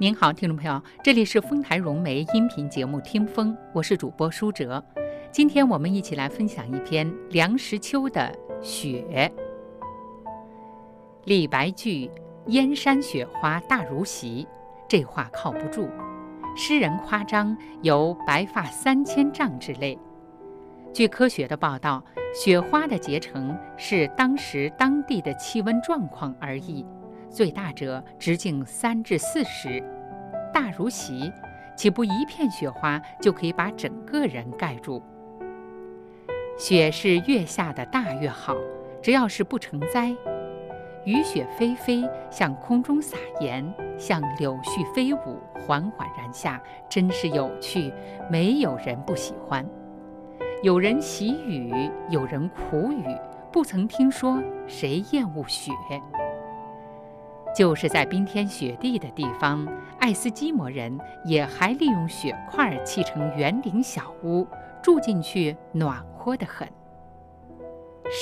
您好，听众朋友，这里是丰台融媒音频节目《听风》，我是主播舒哲。今天我们一起来分享一篇梁实秋的《雪》。李白句“燕山雪花大如席”，这话靠不住。诗人夸张有“白发三千丈”之类。据科学的报道，雪花的结成是当时当地的气温状况而异。最大者直径三至四十，大如席，岂不一片雪花就可以把整个人盖住？雪是越下的大越好，只要是不成灾。雨雪霏霏，向空中撒盐，像柳絮飞舞，缓缓然下，真是有趣，没有人不喜欢。有人喜雨，有人苦雨，不曾听说谁厌恶雪。就是在冰天雪地的地方，爱斯基摩人也还利用雪块砌成圆顶小屋，住进去暖和得很。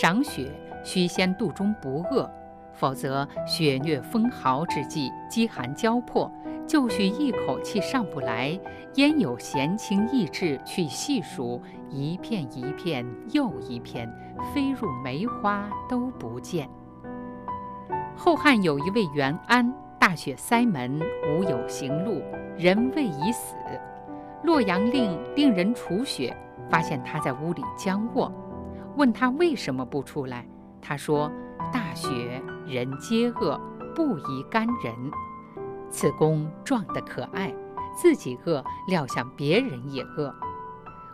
赏雪须先肚中不饿，否则雪虐风豪之际，饥寒交迫，就许一口气上不来，焉有闲情逸致去细数一片一片又一片，飞入梅花都不见。后汉有一位元安，大雪塞门，无有行路，人谓已死。洛阳令令人除雪，发现他在屋里僵卧，问他为什么不出来，他说：“大雪，人皆饿，不宜干人。此公壮得可爱，自己饿，料想别人也饿。”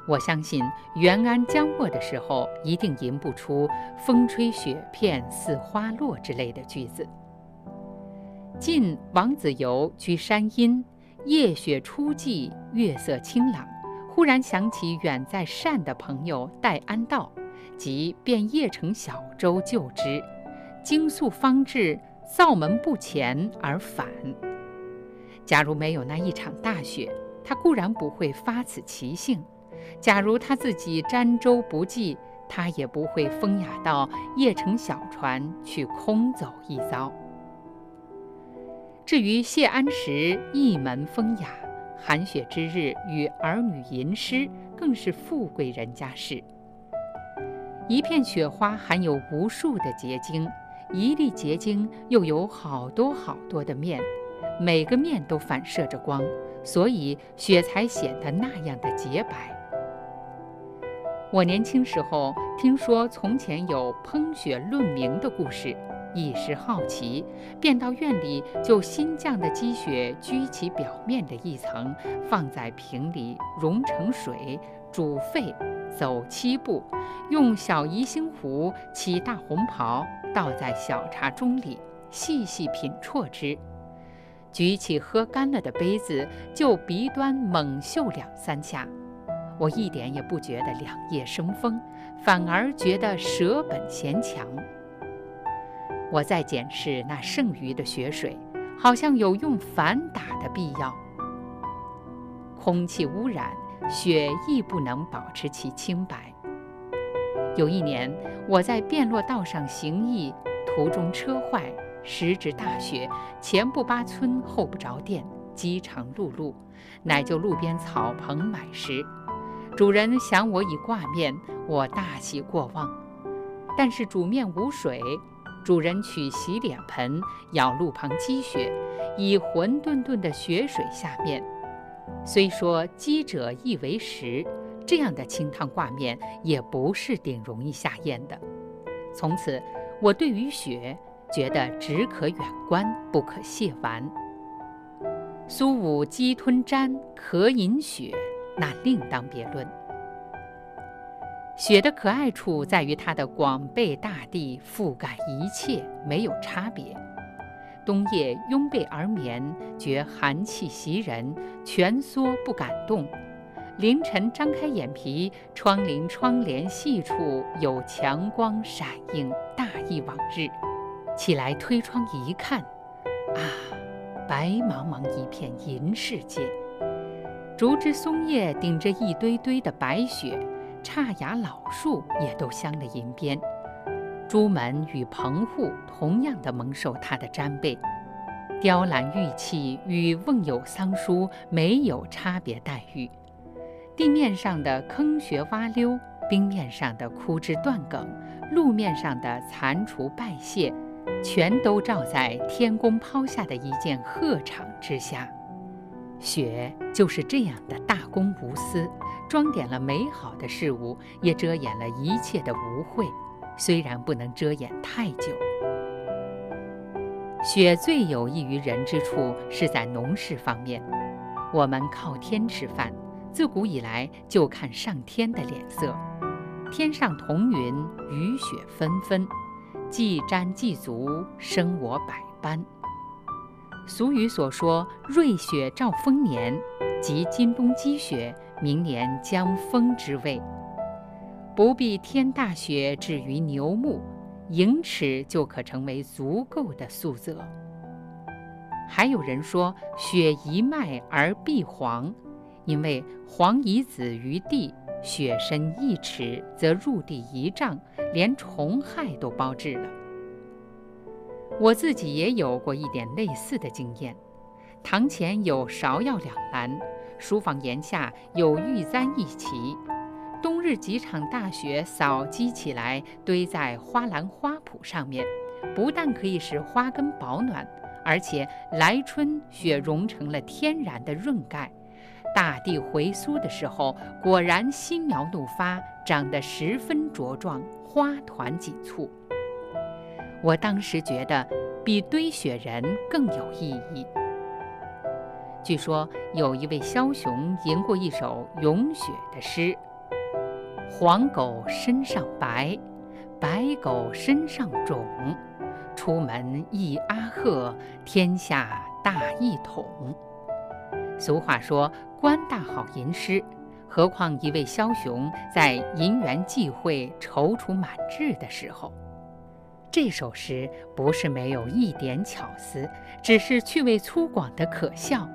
我相信元安将卧的时候，一定吟不出“风吹雪片似花落”之类的句子。晋王子猷居山阴，夜雪初霁，月色清朗，忽然想起远在善的朋友戴安道，即便夜乘小舟救之。经宿方至，灶门不前而返。假如没有那一场大雪，他固然不会发此奇兴。假如他自己沾舟不济，他也不会风雅到夜乘小船去空走一遭。至于谢安石一门风雅，寒雪之日与儿女吟诗，更是富贵人家事。一片雪花含有无数的结晶，一粒结晶又有好多好多的面，每个面都反射着光，所以雪才显得那样的洁白。我年轻时候听说从前有烹雪论名的故事，一时好奇，便到院里就新降的积雪掬起表面的一层，放在瓶里融成水，煮沸，走七步，用小宜兴壶起大红袍，倒在小茶盅里，细细品啜之。举起喝干了的杯子，就鼻端猛嗅两三下。我一点也不觉得两叶生风，反而觉得舍本嫌强。我在检视那剩余的雪水，好像有用反打的必要。空气污染，雪亦不能保持其清白。有一年，我在便洛道上行役，途中车坏，时值大雪，前不巴村，后不着店，饥肠辘辘，乃就路边草棚买食。主人想我已挂面，我大喜过望。但是煮面无水，主人取洗脸盆舀路旁积雪，以浑沌沌的雪水下面。虽说积者易为食，这样的清汤挂面也不是顶容易下咽的。从此，我对于雪觉得只可远观，不可亵玩。苏武鸡吞毡，可饮雪。那另当别论。雪的可爱处在于它的广被大地，覆盖一切，没有差别。冬夜拥被而眠，觉寒气袭人，蜷缩不敢动。凌晨张开眼皮，窗棂窗帘细处有强光闪映，大意往日。起来推窗一看，啊，白茫茫一片银世界。竹枝松叶顶着一堆堆的白雪，差芽老树也都镶了银边，朱门与棚户同样的蒙受它的沾被。雕栏玉砌与瓮有桑书没有差别待遇，地面上的坑穴洼溜，冰面上的枯枝断梗，路面上的残除败屑，全都照在天公抛下的一件鹤氅之下。雪就是这样的大公无私，装点了美好的事物，也遮掩了一切的污秽，虽然不能遮掩太久。雪最有益于人之处是在农事方面，我们靠天吃饭，自古以来就看上天的脸色。天上彤云，雨雪纷纷，既沾既足，生我百般。俗语所说“瑞雪兆丰年”，即今冬积雪，明年将丰之谓。不必天大雪至于牛目。盈尺就可成为足够的素泽。还有人说“雪一脉而必黄”，因为黄以子于地，雪深一尺则入地一丈，连虫害都包治了。我自己也有过一点类似的经验。堂前有芍药两篮，书房檐下有玉簪一齐。冬日几场大雪扫积起来，堆在花篮花圃上面，不但可以使花根保暖，而且来春雪融成了天然的润盖，大地回苏的时候，果然新苗怒发，长得十分茁壮，花团锦簇。我当时觉得比堆雪人更有意义。据说有一位枭雄吟过一首咏雪的诗。黄狗身上白，白狗身上肿。出门一阿鹤，天下大一统。俗话说“官大好吟诗”，何况一位枭雄在银元际会、踌躇满志的时候，这首诗不是没有一点巧思，只是趣味粗犷的可笑。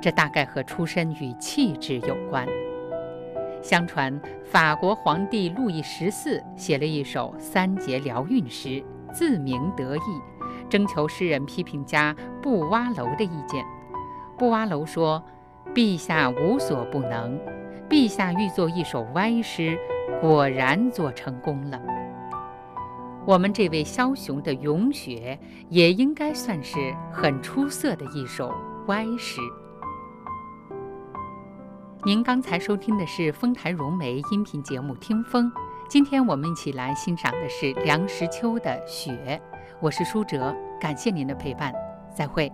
这大概和出身与气质有关。相传，法国皇帝路易十四写了一首三节辽韵诗，自鸣得意，征求诗人批评家布瓦楼的意见。布瓦楼说：“陛下无所不能，陛下欲作一首歪诗，果然做成功了。我们这位枭雄的咏雪，也应该算是很出色的一首歪诗。”您刚才收听的是丰台融媒音频节目《听风》，今天我们一起来欣赏的是梁实秋的《雪》，我是舒哲，感谢您的陪伴，再会。